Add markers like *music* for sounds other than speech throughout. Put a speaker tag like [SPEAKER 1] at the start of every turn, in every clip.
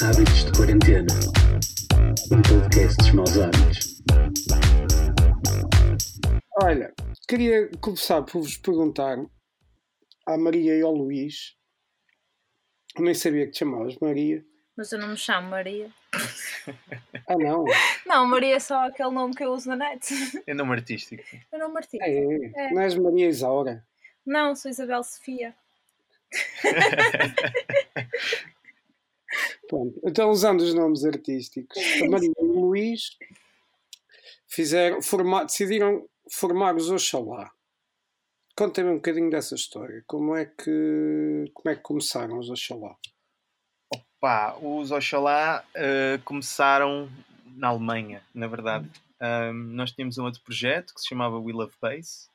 [SPEAKER 1] Hábitos de Quarentena Um podcast dos maus hábitos.
[SPEAKER 2] Olha, queria começar por vos perguntar à Maria e ao Luís. Eu nem sabia que te chamavas Maria.
[SPEAKER 3] Mas eu não me chamo Maria. *laughs*
[SPEAKER 2] Ah, não?
[SPEAKER 3] Não, Maria é só aquele nome que eu uso na net. *laughs*
[SPEAKER 4] É nome artístico.
[SPEAKER 3] Eu não Martim.
[SPEAKER 2] É,
[SPEAKER 3] É.
[SPEAKER 2] não és Maria Isaura.
[SPEAKER 3] Não, sou Isabel Sofia. *laughs*
[SPEAKER 2] Pronto. Então, usando os nomes artísticos, a Maria e o Luís fizeram, forma- decidiram formar os Oxalá. Contem-me um bocadinho dessa história. Como é que, como é que começaram os Oxalá?
[SPEAKER 4] Pá, os Oxalá eh, começaram na Alemanha, na verdade. Ahm, nós tínhamos um outro projeto que se chamava We Love Bass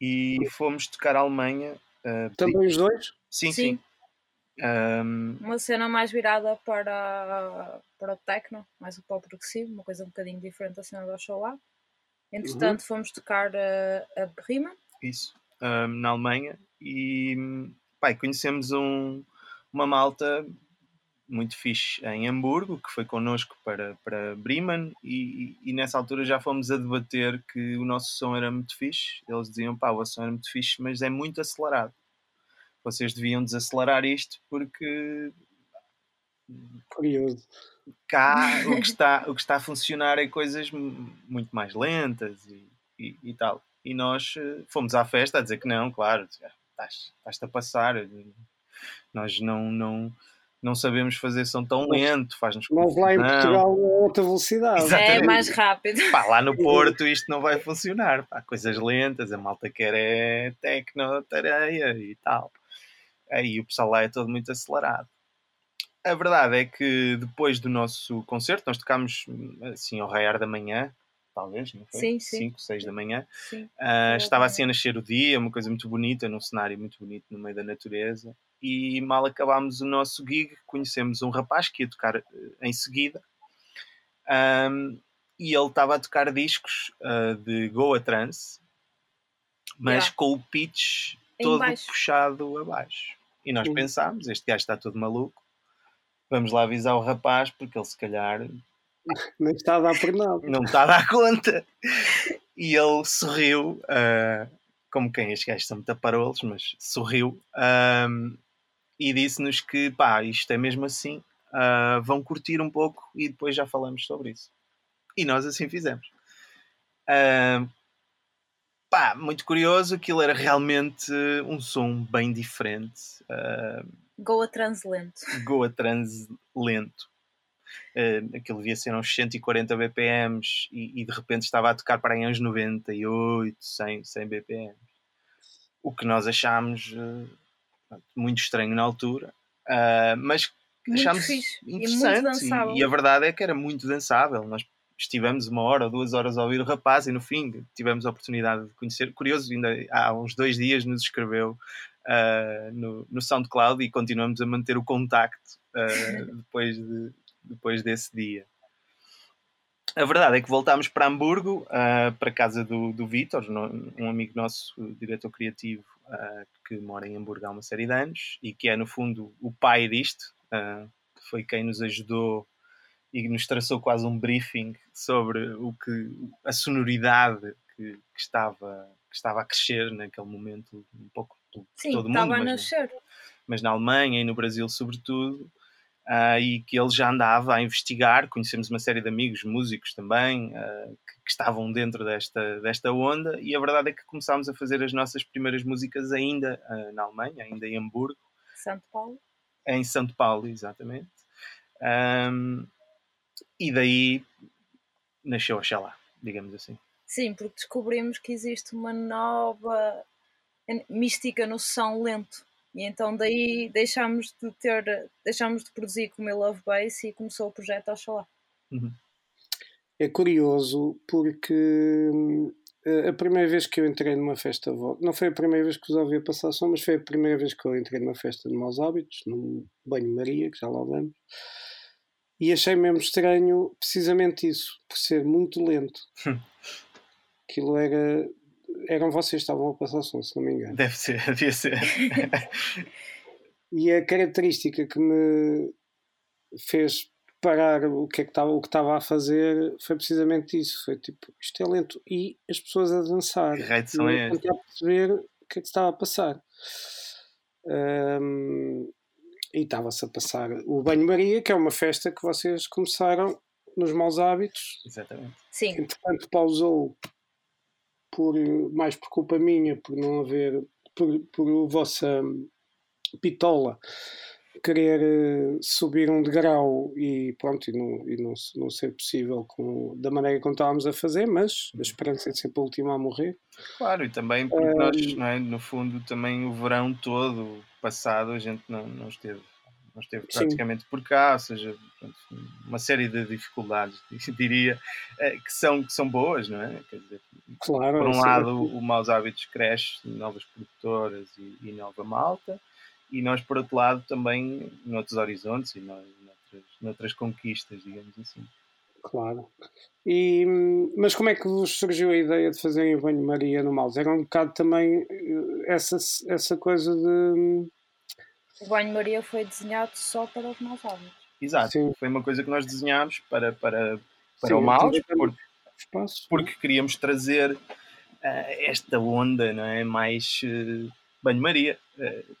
[SPEAKER 4] e fomos tocar a Alemanha. Eh,
[SPEAKER 2] Também os dois?
[SPEAKER 4] sim,
[SPEAKER 3] Sim.
[SPEAKER 4] sim. Ahm,
[SPEAKER 3] Uma cena mais virada para, para o techno, mais para o progressivo, uma coisa um bocadinho diferente da cena do Oxalá. Entretanto, fomos tocar a, a Bremen.
[SPEAKER 4] isso, ahm, na Alemanha. E e conhecemos um- uma malta muito fixe em Hamburgo, que foi connosco para, para Bremen, e, e- e nessa altura já fomos a debater que o nosso som era muito fixe. Eles diziam, pá, o som era muito fixe, mas é muito acelerado. Vocês deviam desacelerar isto porque
[SPEAKER 2] Curioso.
[SPEAKER 4] cá *laughs* o que está, o que está a funcionar é coisas mu- muito mais lentas e, e, e tal. E nós eh, fomos à festa a dizer que não, claro, estás- estás-te a passar. Nós não, não, não sabemos fazer som tão lento, faz-nos
[SPEAKER 2] Nós lá em. Portugal é outra velocidade.
[SPEAKER 4] Exatamente.
[SPEAKER 3] É mais rápido.
[SPEAKER 4] Pá, lá no *laughs* Porto isto não vai funcionar. Pá, coisas lentas, a malta quer é tecno, tareia e tal. Aí o pessoal lá é todo muito acelerado. A verdade é que depois do nosso concerto, nós tocámos assim ao raiar da manhã, talvez, não foi?
[SPEAKER 3] Sim, sim.
[SPEAKER 4] 5, 6 da manhã. Ah,
[SPEAKER 3] Boa
[SPEAKER 4] estava assim a nascer o dia, uma coisa muito bonita, num cenário muito bonito no meio da natureza. E mal acabámos o nosso gig, conhecemos um rapaz que ia tocar eh, em seguida. Ahm, e ele estava a tocar discos ah, de Goa Trance, mas
[SPEAKER 3] Yeah.
[SPEAKER 4] com o pitch todo puxado abaixo. E nós pensámos, este gajo está todo maluco, vamos lá avisar o rapaz, porque ele se calhar *laughs*
[SPEAKER 2] Nem está a dar por nada.
[SPEAKER 4] não está a dar conta. E ele sorriu, ah, como quem estes gajos são muito aparolos, mas sorriu ahm, e disse-nos que pá, isto é mesmo assim, ah, vão curtir um pouco e depois já falamos sobre isso. E nós assim fizemos. Ahm, pá, muito curioso, aquilo era realmente um som bem diferente. ah,
[SPEAKER 3] Goa Translento.
[SPEAKER 4] Goa Trans lento. Uh, aquilo devia ser uns 140 BPMs e, e de repente estava a tocar para aí uns 98, 100, 100 BPMs. O que nós achámos uh, muito estranho na altura, uh, mas
[SPEAKER 3] Muito
[SPEAKER 4] achámos
[SPEAKER 3] fixe e
[SPEAKER 4] interessante.
[SPEAKER 3] dançável.
[SPEAKER 4] E, a verdade é que era muito dançável. Nós estivemos uma hora ou duas horas a ouvir o rapaz e no fim tivemos a oportunidade de conhecer. Curioso, ainda há uns dois dias nos escreveu uh, no, no SoundCloud e continuamos a manter o contacto uh, *laughs* depois, de, depois desse dia. A verdade é que voltámos para Hamburgo, uh, para a casa do, do Vítor, um amigo nosso, diretor criativo, que mora em Hamburgo há uma série de anos e que é, no fundo, o pai disto, que foi quem nos ajudou e nos traçou quase um briefing sobre o que a sonoridade que, que estava, que estava a crescer naquele momento, um pouco por
[SPEAKER 3] Sim,
[SPEAKER 4] todo o mundo,
[SPEAKER 3] estava a
[SPEAKER 4] mas,
[SPEAKER 3] nascer.
[SPEAKER 4] mas na Alemanha e no Brasil sobretudo, ah, e que ele já andava a investigar, conhecemos uma série de amigos, músicos também, ah, que, que estavam dentro desta, desta onda, e a verdade é que começámos a fazer as nossas primeiras músicas ainda ah, na Alemanha, ainda em Hamburgo,
[SPEAKER 3] Santo Paulo.
[SPEAKER 4] em Santo Paulo, exatamente. Ahm, e daí nasceu Oxalá, digamos assim.
[SPEAKER 3] Sim, porque descobrimos que existe uma nova mística no som lento. E então daí deixámos de ter, deixámos de produzir como eu Love Bass e começou o projeto Oxalá.
[SPEAKER 2] É curioso porque hum, a primeira vez que eu entrei numa festa não foi a primeira vez que os ouvi a passar som, mas foi a primeira vez que eu entrei numa festa de maus hábitos, num banho Maria, que já lá vamos, e achei mesmo estranho precisamente isso, por ser muito lento. Aquilo era. Eram vocês que estavam a passar som, se não me engano.
[SPEAKER 4] Deve ser, *laughs* devia ser.
[SPEAKER 2] E a característica que me fez parar o que é que estava, o que estava a fazer foi precisamente isso. Foi tipo, isto é lento. E as pessoas a dançar.
[SPEAKER 4] Que raio de som
[SPEAKER 2] E
[SPEAKER 4] é
[SPEAKER 2] perceber o que é que estava a passar. Ahm, e estava-se a passar o Banho-Maria, que é uma festa que vocês começaram nos maus hábitos.
[SPEAKER 4] Exatamente.
[SPEAKER 3] Sim,
[SPEAKER 2] Entretanto, pausou por, mais por culpa minha, por não haver, por, por a vossa pitola querer eh, subir um degrau e pronto, e não, e não, não ser possível com, da maneira como estávamos a fazer, mas a esperança é sempre a última a morrer.
[SPEAKER 4] Claro, e também porque nós, não é, no fundo, também o verão todo passado a gente não, não esteve, não esteve
[SPEAKER 2] Sim.
[SPEAKER 4] praticamente por cá, ou seja, uma série de dificuldades, *laughs* diria, eh, que são, que são boas, não é? Quer dizer,
[SPEAKER 2] Claro,
[SPEAKER 4] por um
[SPEAKER 2] é-
[SPEAKER 4] lado, o Maus Hábitos cresce, novas produtoras e, e nova malta, e nós, por outro lado, também noutros horizontes e noutras, noutras conquistas, digamos assim.
[SPEAKER 2] Claro. E, mas como é que vos surgiu a ideia de fazerem o banho-maria no Mouse? Era um bocado também eh, essa, essa coisa de.
[SPEAKER 3] o banho-maria foi desenhado só para os maus.
[SPEAKER 4] Exato,
[SPEAKER 2] Sim.
[SPEAKER 4] foi uma coisa que nós desenhámos para, para, para
[SPEAKER 2] Sim,
[SPEAKER 4] o Maus, porque
[SPEAKER 2] espaço.
[SPEAKER 4] porque queríamos trazer eh, esta onda, não é? Mais eh, banho-maria,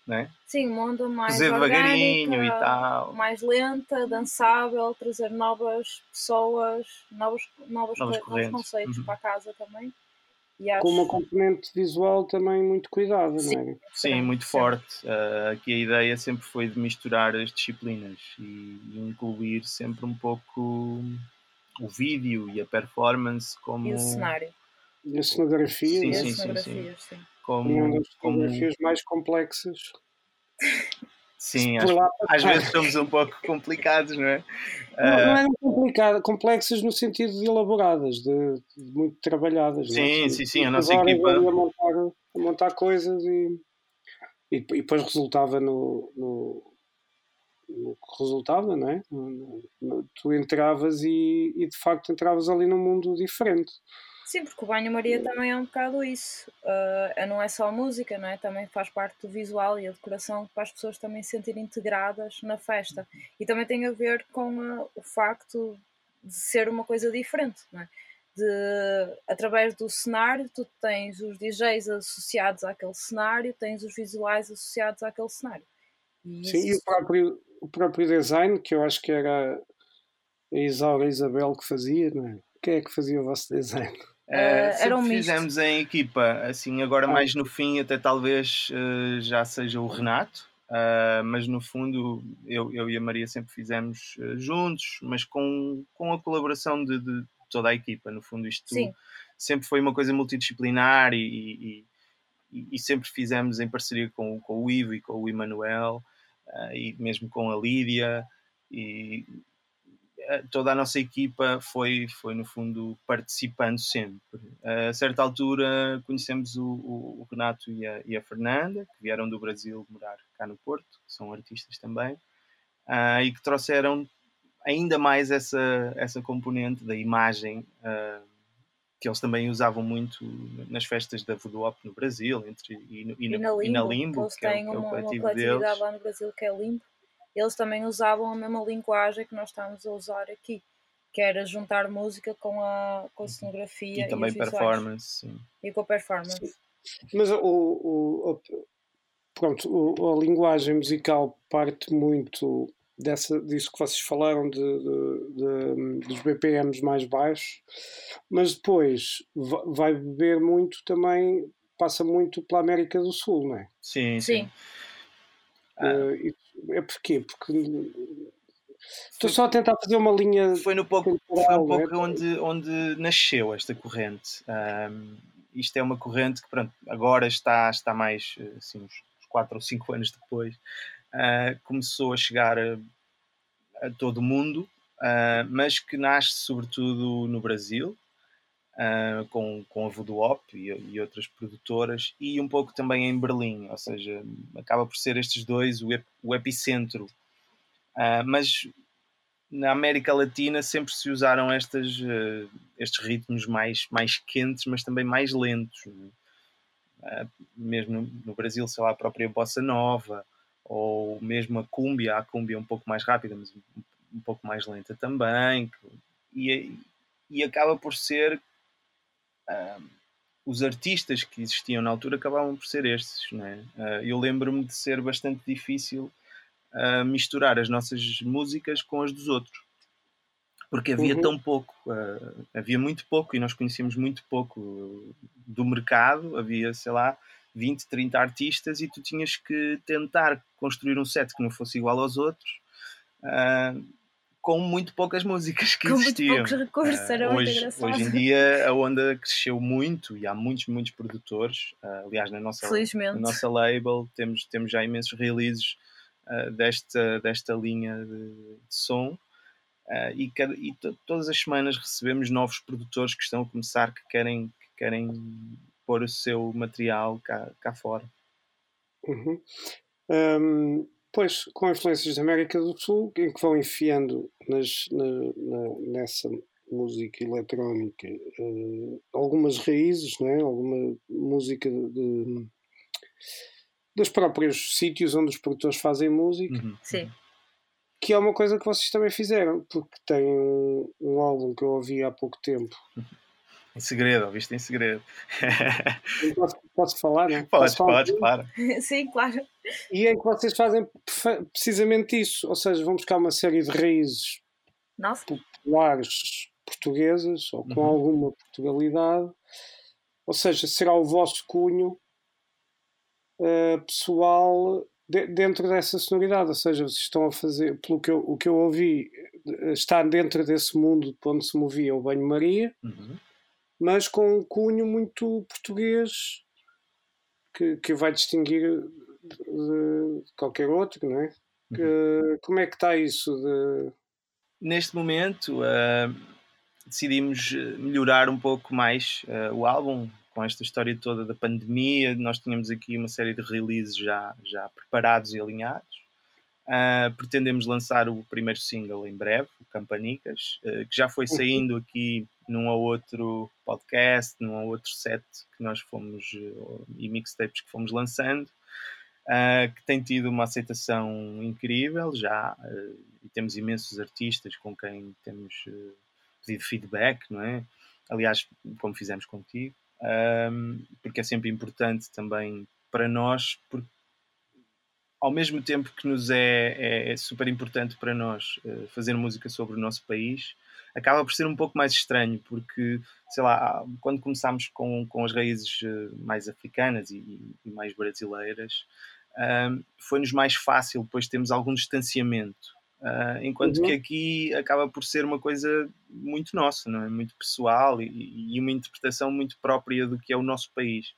[SPEAKER 4] não é?
[SPEAKER 3] Sim, uma onda mais
[SPEAKER 4] Fazer devagarinho e tal.
[SPEAKER 3] mais lenta, dançável, trazer novas pessoas, novos, novas novos
[SPEAKER 4] correntes.
[SPEAKER 3] conceitos
[SPEAKER 4] Uhum.
[SPEAKER 3] para a casa também. E acho,
[SPEAKER 2] Com uma componente visual também muito cuidada,
[SPEAKER 3] Sim.
[SPEAKER 2] não é?
[SPEAKER 4] Sim,
[SPEAKER 3] Sim,
[SPEAKER 4] muito
[SPEAKER 3] sim.
[SPEAKER 4] forte. Eh, aqui a ideia sempre foi de misturar as disciplinas e, e incluir sempre um pouco o vídeo e a performance como,
[SPEAKER 3] E o cenário.
[SPEAKER 2] E a cenografia,
[SPEAKER 4] Sim,
[SPEAKER 3] e
[SPEAKER 2] é?
[SPEAKER 3] as
[SPEAKER 4] sim, sim,
[SPEAKER 3] sim.
[SPEAKER 4] Como,
[SPEAKER 2] uma das
[SPEAKER 4] como
[SPEAKER 2] fotografias mais complexas.
[SPEAKER 4] sim,
[SPEAKER 2] Por
[SPEAKER 4] às, vezes somos um pouco complicados, não é?
[SPEAKER 2] Não, não eram complicadas, complexas no sentido de elaboradas, de, de muito trabalhadas. é?
[SPEAKER 4] Sim, sim, sim, a nossa equipa-
[SPEAKER 2] A montar, a montar coisas e, e, e depois resultava no, no, no que resultava, não é? No- tu entravas e, e de facto entravas ali num mundo diferente.
[SPEAKER 3] Sim, porque o banho-maria também é um bocado isso. Ah, não é só a música, não é? Também faz parte do visual e a decoração para as pessoas também se sentirem integradas na festa. E também tem a ver com ah, o facto de ser uma coisa diferente, não é? De, através do cenário, tu tens os DJs associados àquele cenário, tens os visuais associados àquele cenário. E
[SPEAKER 2] Sim, e o próprio, o próprio design, que eu acho que era a Isaura Isabel que fazia, não é? Quem é que fazia o vosso design?
[SPEAKER 4] Eh, sempre
[SPEAKER 3] um misto.
[SPEAKER 4] fizemos em equipa, assim, agora
[SPEAKER 2] Ah.
[SPEAKER 4] mais no fim, até talvez eh, já seja o Renato, ah, mas no fundo eu, eu e a Maria sempre fizemos juntos, mas com, com a colaboração de, de toda a equipa. No fundo, isto
[SPEAKER 3] Sim.
[SPEAKER 4] sempre foi uma coisa multidisciplinar e, e- e- sempre fizemos em parceria com, com o Ivo e com o Emanuel e mesmo com a Lídia e toda a nossa equipa foi, foi no fundo participando sempre. A certa altura conhecemos o, o- o Renato e a, e a Fernanda, que vieram do Brasil morar cá no Porto, que são artistas também, ah, e que trouxeram ainda mais essa, essa componente da imagem ah, que eles também usavam muito nas festas da Voodoo no Brasil entre, e, e
[SPEAKER 3] e na Limbo,
[SPEAKER 4] e na Limbo, que é, que é o
[SPEAKER 3] uma, uma
[SPEAKER 4] coletivo
[SPEAKER 3] coletividade
[SPEAKER 4] deles.
[SPEAKER 3] lá no Brasil que é Limbo. Eles também usavam a mesma linguagem que nós estamos a usar aqui, que era juntar música com a, com a cenografia
[SPEAKER 4] E também performance, sim.
[SPEAKER 3] E com a performance.
[SPEAKER 2] Mas o, o- o- pronto, o- a linguagem musical parte muito dessa, disso que vocês falaram de, de- de- dos BPMs mais baixos, mas depois va- vai beber muito também, passa muito pela América do Sul, não é?
[SPEAKER 4] Sim,
[SPEAKER 3] Sim.
[SPEAKER 4] sim. Ah.
[SPEAKER 2] Isso é porquê? Porque estou só a tentar fazer uma linha
[SPEAKER 4] foi no pouco, foi um
[SPEAKER 2] é?
[SPEAKER 4] pouco onde, onde nasceu esta corrente. Ahm, isto é uma corrente que pronto, agora está, está mais assim, uns 4 ou 5 anos depois, ah, começou a chegar a, a todo o mundo, ah, mas que nasce sobretudo no Brasil, ah, com, com a Voodoo Op e, e outras produtoras, e um pouco também em Berlim, ou seja, acaba por ser estes dois o, ep- o epicentro. Ah, mas na América Latina sempre se usaram estas, eh, estes ritmos mais, mais quentes, mas também mais lentos. Ah, mesmo no, no Brasil, sei lá, a própria bossa nova, ou mesmo a cúmbia, a cúmbia um pouco mais rápida, mas um pouco mais lenta também, e, e acaba por ser uh, os artistas que existiam na altura acabavam por ser estes. Não é? Uh, eu lembro-me de ser bastante difícil uh, misturar as nossas músicas com as dos outros. Porque havia uhum. tão pouco, uh, havia muito pouco e nós conhecíamos muito pouco do mercado, havia, sei lá, 20, 30 artistas e tu tinhas que tentar construir um set que não fosse igual aos outros. Uh, com muito poucas músicas que
[SPEAKER 3] com
[SPEAKER 4] existiam.
[SPEAKER 3] Muito poucos recursos, era
[SPEAKER 4] uh, hoje, hoje em dia a onda cresceu muito e há muitos, muitos produtores. Uh, aliás, na nossa, na nossa label temos, temos já imensos releases uh, desta, desta linha de, de som. e, cada, e todas as semanas recebemos novos produtores que estão a começar, que querem, que querem pôr o seu material cá, cá fora.
[SPEAKER 2] Uhum. Um Pois, com influências da América do Sul, em que vão enfiando nas, na, na, nessa música eletrónica uh, algumas raízes, não é? alguma música de, de, dos próprios sítios onde os produtores fazem música.
[SPEAKER 3] Uhum. Sim.
[SPEAKER 2] Que é uma coisa que vocês também fizeram, porque tem um, um álbum que eu ouvi há pouco tempo.
[SPEAKER 4] Em segredo, ouviste em segredo. *laughs*
[SPEAKER 2] Posso, posso falar, não?
[SPEAKER 4] Podes, podes, claro. *laughs*
[SPEAKER 3] Sim, claro.
[SPEAKER 2] E é que vocês fazem precisamente isso, ou seja, vão buscar uma série de raízes
[SPEAKER 3] Nossa.
[SPEAKER 2] populares portuguesas ou com uhum. alguma Portugalidade, ou seja, será o vosso cunho uh, pessoal de, dentro dessa sonoridade, ou seja, vocês estão a fazer, pelo que eu, o que eu ouvi, está dentro desse mundo de onde se movia o banho-maria,
[SPEAKER 4] uhum.
[SPEAKER 2] mas com um cunho muito português que, que vai distinguir de qualquer outro, não é? Que, uhum. Como é que está isso? De...
[SPEAKER 4] Neste momento uh, decidimos melhorar um pouco mais uh, o álbum com esta história toda da pandemia. Nós tínhamos aqui uma série de releases já, já preparados e alinhados. Uh, pretendemos lançar o primeiro single em breve, o Campanicas, que já foi uhum. saindo aqui num ou outro podcast, num ou outro set que nós fomos e mixtapes que fomos lançando uh, que tem tido uma aceitação incrível já, uh, e temos imensos artistas com quem temos uh, pedido feedback, não é? Aliás, como fizemos contigo, porque é sempre importante também para nós, porque ao mesmo tempo que nos é, é, é super importante para nós fazer música sobre o nosso país, acaba por ser um pouco mais estranho, porque, sei lá, quando começámos com, com as raízes mais africanas e, e mais brasileiras, uh, foi-nos mais fácil, depois temos algum distanciamento. Uh, enquanto uhum. que aqui acaba por ser uma coisa muito nossa, não é? muito pessoal e, e uma interpretação muito própria do que é o nosso país.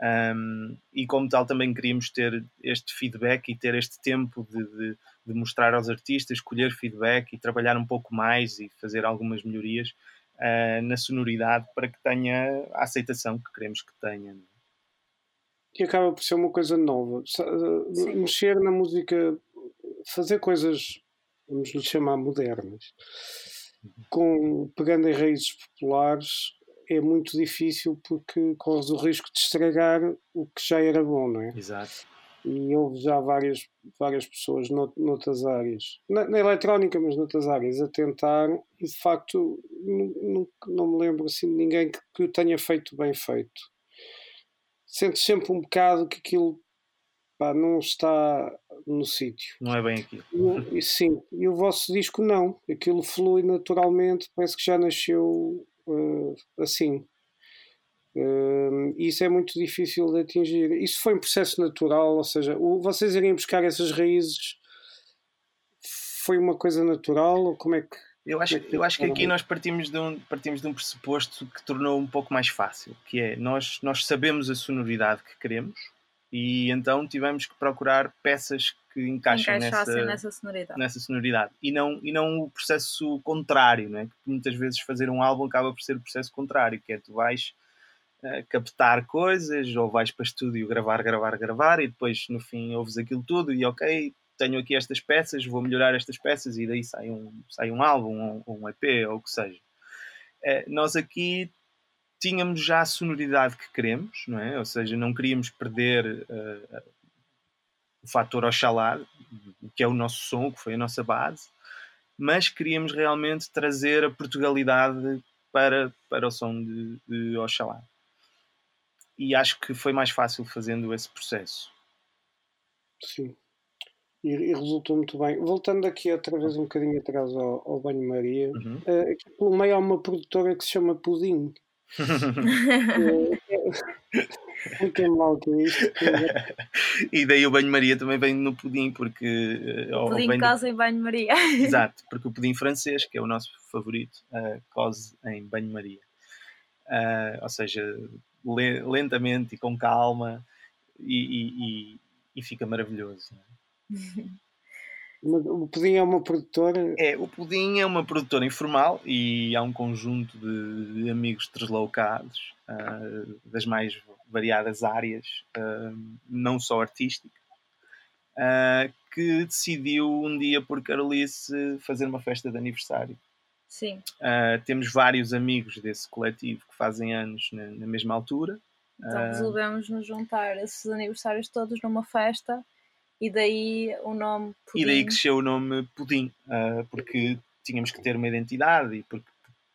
[SPEAKER 4] Um, e como tal também queríamos ter este feedback e ter este tempo de, de, de, mostrar aos artistas, escolher feedback e trabalhar um pouco mais e fazer algumas melhorias uh, na sonoridade para que tenha a aceitação que queremos que tenha. É?
[SPEAKER 2] e acaba por ser uma coisa nova. Eh, Sim. Mexer na música, fazer coisas, vamos lhe chamar modernas, com, pegando em raízes populares, é muito difícil porque corres o risco de estragar o que já era bom, não é?
[SPEAKER 4] Exato.
[SPEAKER 2] E houve já várias, várias pessoas noutras áreas, na, na eletrónica, mas noutras áreas, a tentar, e de facto não, não, me lembro assim de ninguém que, que o tenha feito bem feito sentes sempre um bocado que aquilo pá, não está no sítio.
[SPEAKER 4] Não é bem aquilo.
[SPEAKER 2] E, sim, e o vosso disco não. Aquilo flui naturalmente, parece que já nasceu assim. Uh, isso é muito difícil de atingir. Isso foi um processo natural, ou seja, o, vocês irem buscar essas raízes foi uma coisa natural ou como é que
[SPEAKER 4] eu acho, eu acho que aqui nós partimos de, um, partimos de um pressuposto que tornou um pouco mais fácil, que é nós, nós sabemos a sonoridade que queremos e então tivemos que procurar peças que encaixem nessa,
[SPEAKER 3] nessa, sonoridade.
[SPEAKER 4] nessa sonoridade e não, e não o processo contrário, né? que muitas vezes fazer um álbum acaba por ser o processo contrário, que é tu vais uh, captar coisas ou vais para estúdio gravar, gravar, gravar e depois no fim ouves aquilo tudo e ok, tenho aqui estas peças, vou melhorar estas peças e daí sai um, sai um álbum ou um EP ou o que seja. É, nós aqui tínhamos já a sonoridade que queremos, não é? Ou seja, não queríamos perder uh, o fator Oxalá, que é o nosso som, que foi a nossa base, mas queríamos realmente trazer a Portugalidade para, para o som de, de Oxalá. E acho que foi mais fácil fazendo esse processo.
[SPEAKER 2] Sim. E, e resultou muito bem. Voltando aqui outra vez um bocadinho atrás ao, ao Banho Maria,
[SPEAKER 4] Uhum.
[SPEAKER 2] uh, aqui pelo meio há uma produtora que se chama Pudim. *laughs* Fiquem mal com isto. *laughs*
[SPEAKER 4] e daí o banho-maria também vem no pudim, porque. eh, ou
[SPEAKER 3] Pudim
[SPEAKER 4] vem do-
[SPEAKER 3] casa em banho-maria. *laughs*
[SPEAKER 4] Exato, *laughs* porque o pudim francês, que é o nosso favorito, eh, cose em banho-maria. Ah, ou seja, le- lentamente e com calma, e, e- e- e fica maravilhoso. não é?
[SPEAKER 2] O Pudim é uma produtora.
[SPEAKER 4] É, o Pudim é uma produtora informal e há um conjunto de, de amigos deslocados ah, das mais variadas áreas, ah, não só artística, ah, que decidiu um dia por Carolice fazer uma festa de aniversário.
[SPEAKER 3] Sim,
[SPEAKER 4] temos vários amigos desse coletivo que fazem anos na, na mesma altura.
[SPEAKER 3] então resolvemos nos juntar esses aniversários todos numa festa e daí o nome Pudim.
[SPEAKER 4] E daí cresceu o nome Pudim, ah, porque tínhamos que ter uma identidade e porque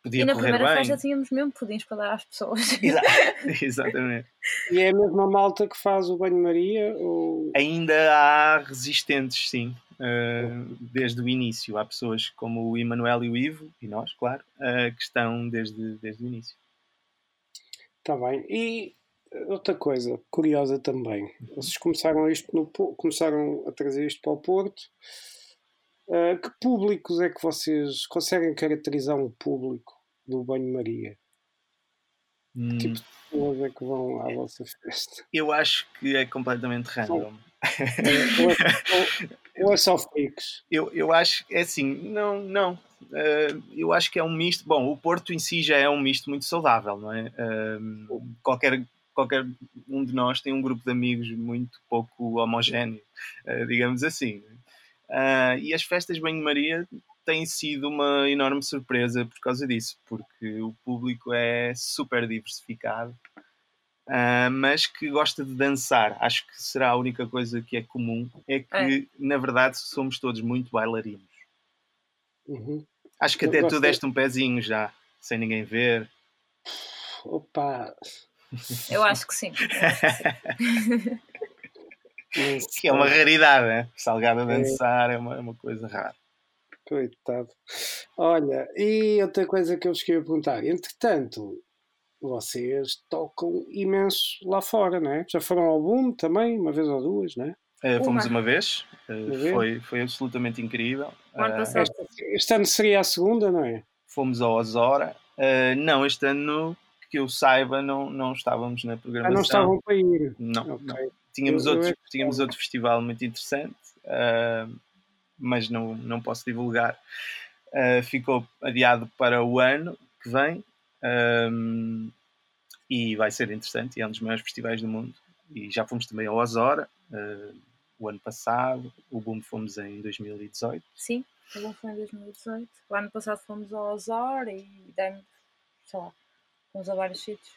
[SPEAKER 4] podia
[SPEAKER 3] E na
[SPEAKER 4] correr
[SPEAKER 3] primeira
[SPEAKER 4] bem.
[SPEAKER 3] festa tínhamos mesmo pudins para dar às pessoas.
[SPEAKER 4] Exa- *laughs* Exatamente.
[SPEAKER 2] E é a mesma malta que faz o Banho Maria? Ou...
[SPEAKER 4] Ainda há resistentes, sim, ah, desde o início. Há pessoas como o Emanuel e o Ivo, e nós, claro, ah, que estão desde, desde o início.
[SPEAKER 2] Está bem. E outra coisa curiosa também. Vocês começaram isto no começaram a trazer isto para o Porto. Ah, que públicos é que vocês conseguem caracterizar um público do Banho Maria?
[SPEAKER 4] Hum,
[SPEAKER 2] Tipo de pessoas é que vão à vossa festa?
[SPEAKER 4] eu acho que é completamente random.
[SPEAKER 2] ou, é, ou é só freaks?
[SPEAKER 4] Eu, eu acho é assim, não, não. Eh, eu acho que é um misto. Bom, o Porto em si já é um misto muito saudável, não é? Eh, qualquer, qualquer um de nós tem um grupo de amigos muito pouco homogéneo, eh, digamos assim. Ah, e as festas Banho-Maria têm sido uma enorme surpresa por causa disso, porque o público é super diversificado. ah, mas que gosta de dançar. Acho que será a única coisa que é comum, é que
[SPEAKER 3] É.
[SPEAKER 4] na verdade somos todos muito bailarinos.
[SPEAKER 2] Uhum.
[SPEAKER 4] Acho que
[SPEAKER 2] Eu
[SPEAKER 4] até tu deste um pezinho já, sem ninguém ver.
[SPEAKER 2] Opa,
[SPEAKER 3] Eu acho que sim. *laughs* que sim.
[SPEAKER 4] que é uma raridade, né? Salgado a dançar é uma, é uma coisa rara.
[SPEAKER 2] Coitado. Olha, e outra coisa que eu vos queria perguntar. Entretanto, vocês tocam imenso lá fora, não é? Já foram ao boom também, uma vez ou duas, não é?
[SPEAKER 4] Eh, fomos
[SPEAKER 3] Uma.
[SPEAKER 4] uma vez, eh,
[SPEAKER 2] Uma vez?
[SPEAKER 4] foi, foi absolutamente incrível.
[SPEAKER 3] Passado.
[SPEAKER 2] Este, este ano seria a segunda, não é?
[SPEAKER 4] fomos ao Osora. Não, este ano que eu saiba, não, não estávamos na
[SPEAKER 2] Ah,
[SPEAKER 4] programação.
[SPEAKER 2] não estavam para ir.
[SPEAKER 4] Não,
[SPEAKER 2] Ok.
[SPEAKER 4] não. Tínhamos,
[SPEAKER 2] Eu- eu
[SPEAKER 4] outro,
[SPEAKER 2] é
[SPEAKER 4] tínhamos outro festival muito interessante, ah, mas não, não posso divulgar. Ah, ficou adiado para o ano que vem ahm, e vai ser interessante. É um dos maiores festivais do mundo. E já fomos também ao Osora ah, o ano passado. O Boom fomos em 2018.
[SPEAKER 3] Sim, o bom foi em 2018. O ano passado fomos ao Azor e demos, sei lá, fomos a vários sítios.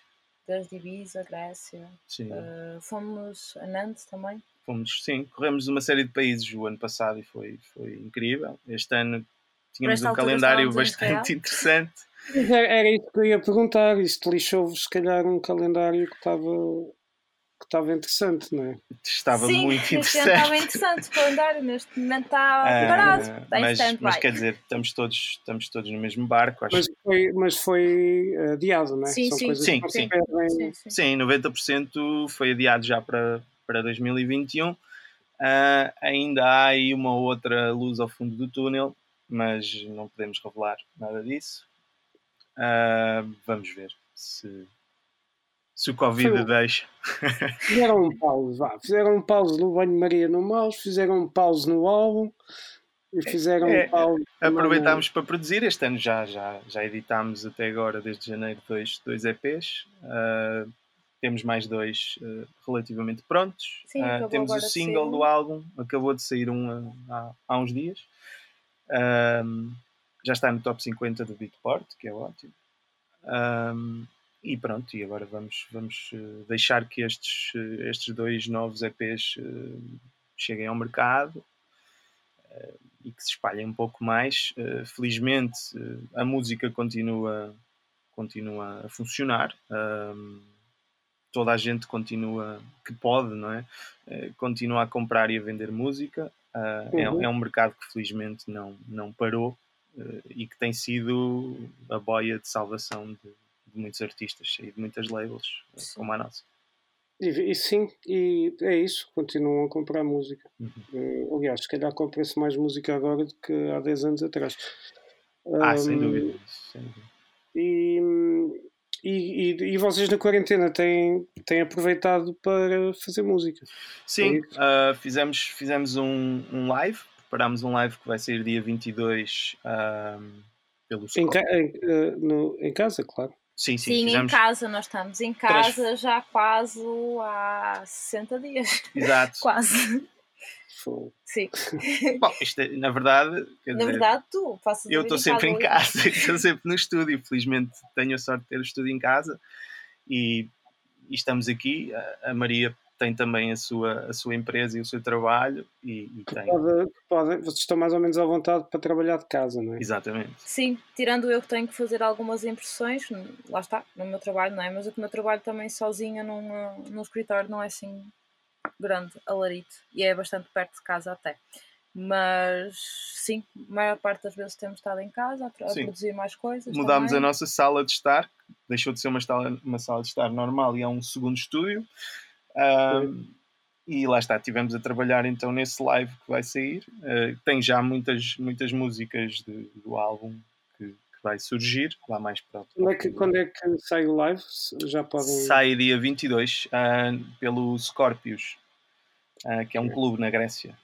[SPEAKER 3] Desde Ibiza, Grécia.
[SPEAKER 4] Sim.
[SPEAKER 3] eh, fomos a Nantes também.
[SPEAKER 4] Fomos, sim, corremos uma série de países o ano passado e foi, foi incrível. Este ano tínhamos um calendário bastante interessante.
[SPEAKER 2] Mas *laughs* Era, era isso que eu ia perguntar. Isto lixou-vos, se calhar, um calendário que estava que estava interessante, não é?
[SPEAKER 4] Estava
[SPEAKER 3] Sim,
[SPEAKER 4] muito interessante.
[SPEAKER 3] estava interessante o calendário. Neste momento está
[SPEAKER 4] Ah,
[SPEAKER 3] parado. Está em
[SPEAKER 4] mas, mas quer dizer, estamos todos, estamos todos no mesmo barco. Acho.
[SPEAKER 2] Mas foi, mas foi adiado, não é?
[SPEAKER 3] Sim,
[SPEAKER 2] São
[SPEAKER 3] sim.
[SPEAKER 2] coisas
[SPEAKER 4] Sim,
[SPEAKER 2] que
[SPEAKER 4] sim.
[SPEAKER 2] perdem.
[SPEAKER 3] Sim, sim.
[SPEAKER 4] Sim, 90% foi adiado já para, para 2021. Ah, ainda há aí uma outra luz ao fundo do túnel, mas não podemos revelar nada disso. Ah, vamos ver se, se o Covid
[SPEAKER 2] Foi
[SPEAKER 4] deixa.
[SPEAKER 2] Fizeram um pause, vá. Fizeram um pause no Banho Maria no Mouse, fizeram um pause no álbum e fizeram
[SPEAKER 4] É,
[SPEAKER 2] um pause. também
[SPEAKER 4] Aproveitámos para produzir. Este ano já, já, já editámos até agora, desde janeiro, dois, dois EPs. Ah, temos mais dois ah, relativamente prontos.
[SPEAKER 3] Sim, acabou
[SPEAKER 4] temos o single do álbum, acabou de sair um há, há uns dias. Já está no top 50 do Beatport, que é ótimo. E pronto, e agora vamos, vamos eh, deixar que estes, eh, estes dois novos EPs eh, cheguem ao mercado e que se espalhem um pouco mais. Felizmente, a música continua, continua a funcionar. toda a gente continua, que pode, não é? continua a comprar e a vender música. É, uhum. é, um mercado que felizmente não, não parou e que tem sido a boia de salvação de, de muitos artistas e de muitas labels, Sim. como a nossa.
[SPEAKER 2] E, e, sim, e é isso, continuam a comprar música. Uhum. Uh, aliás, se calhar compra-se mais música agora do que há 10 anos atrás.
[SPEAKER 4] Ah, um, sem, dúvida. sem dúvida.
[SPEAKER 2] E, e, e, vocês na quarentena têm, têm aproveitado para fazer música?
[SPEAKER 4] Sim, uh, fizemos, fizemos um, um live, preparámos um live que vai sair dia 22 uh, pelo
[SPEAKER 2] em, ca em, uh, no, em casa, claro.
[SPEAKER 4] Sim, sim,
[SPEAKER 3] sim fizemos... em casa, nós estamos em casa Trans... já quase há 60 dias.
[SPEAKER 4] Exato. *laughs*
[SPEAKER 3] quase. Sim. *laughs*
[SPEAKER 4] Bom, isto é, na verdade.
[SPEAKER 3] na dizer, verdade, tu
[SPEAKER 4] passas Eu estou sempre em casa, *laughs* estou sempre no estúdio. Felizmente tenho a sorte de ter o estúdio em casa e, e estamos aqui. A, a Maria tem também a sua, a sua empresa e o seu trabalho e, e tem...
[SPEAKER 2] Pode, pode, vocês estão mais ou menos à vontade para trabalhar de casa, não é?
[SPEAKER 4] Exatamente.
[SPEAKER 3] Sim, tirando eu que tenho que fazer algumas impressões, lá está, no meu trabalho, não é? Mas o meu trabalho também sozinha num, num escritório não é assim grande, alarito, e é bastante perto de casa até. Mas sim, a maior parte das vezes temos estado em casa a, a produzir mais coisas.
[SPEAKER 4] Mudámos
[SPEAKER 3] também.
[SPEAKER 4] a nossa sala de estar, deixou de ser uma sala, uma sala de estar normal e é um segundo estúdio. Um, e lá está, estivemos a trabalhar então nesse live que vai sair. Uh, tem já muitas, muitas músicas de, do álbum que, que, vai surgir lá mais próximo.
[SPEAKER 2] Quando é que, quando é que sai o live? Já podem...
[SPEAKER 4] Sai dia 22 uh, pelo Scorpius, uh, que é um clube na Grécia.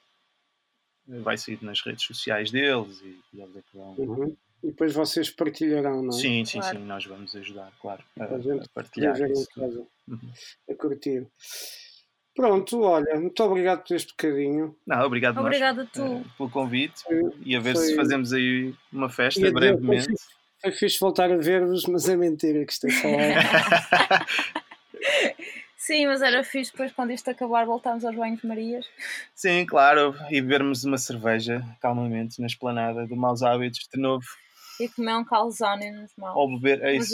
[SPEAKER 4] Vai sair nas redes sociais deles e, e eles é que vão.
[SPEAKER 2] Uhum. E depois vocês partilharão, não é?
[SPEAKER 4] Sim, sim, claro. sim, nós vamos ajudar, claro, a, a, a partilhar. Isso. Em casa,
[SPEAKER 2] uhum. A curtir. Pronto, olha, muito obrigado por este bocadinho.
[SPEAKER 4] Não, obrigado
[SPEAKER 3] Obrigada
[SPEAKER 4] nós,
[SPEAKER 3] tu.
[SPEAKER 4] Uh, pelo convite foi, e a ver foi... se fazemos aí uma festa brevemente. Foi,
[SPEAKER 2] foi fixe voltar a ver-vos, mas é mentira que estou a falar.
[SPEAKER 3] Sim, mas era fixe depois quando isto acabar voltarmos aos banhos Marias.
[SPEAKER 4] Sim, claro, e bebermos uma cerveja calmamente na esplanada do Maus Hábitos de novo.
[SPEAKER 3] E comer um calzone nos maus.
[SPEAKER 4] Ou beber, é isso.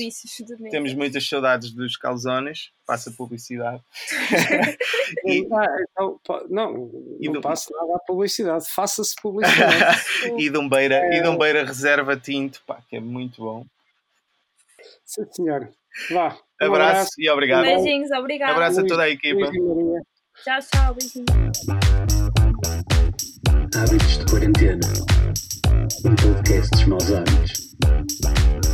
[SPEAKER 4] Temos muitas saudades dos calzones, passa publicidade. *laughs*
[SPEAKER 2] e, então, não, não do... passa nada à publicidade, faça-se publicidade. *laughs*
[SPEAKER 4] e de um beira, é... e de um beira reserva tinto, pá, que é muito bom.
[SPEAKER 2] Sim, senhor. Vá.
[SPEAKER 4] Um abraço, abraço, e obrigado.
[SPEAKER 3] Beijinhos, obrigado.
[SPEAKER 4] Abraço a toda a equipa.
[SPEAKER 3] Tchau, tchau, beijinhos.
[SPEAKER 1] Hábitos de quarentena um podcast dos maus.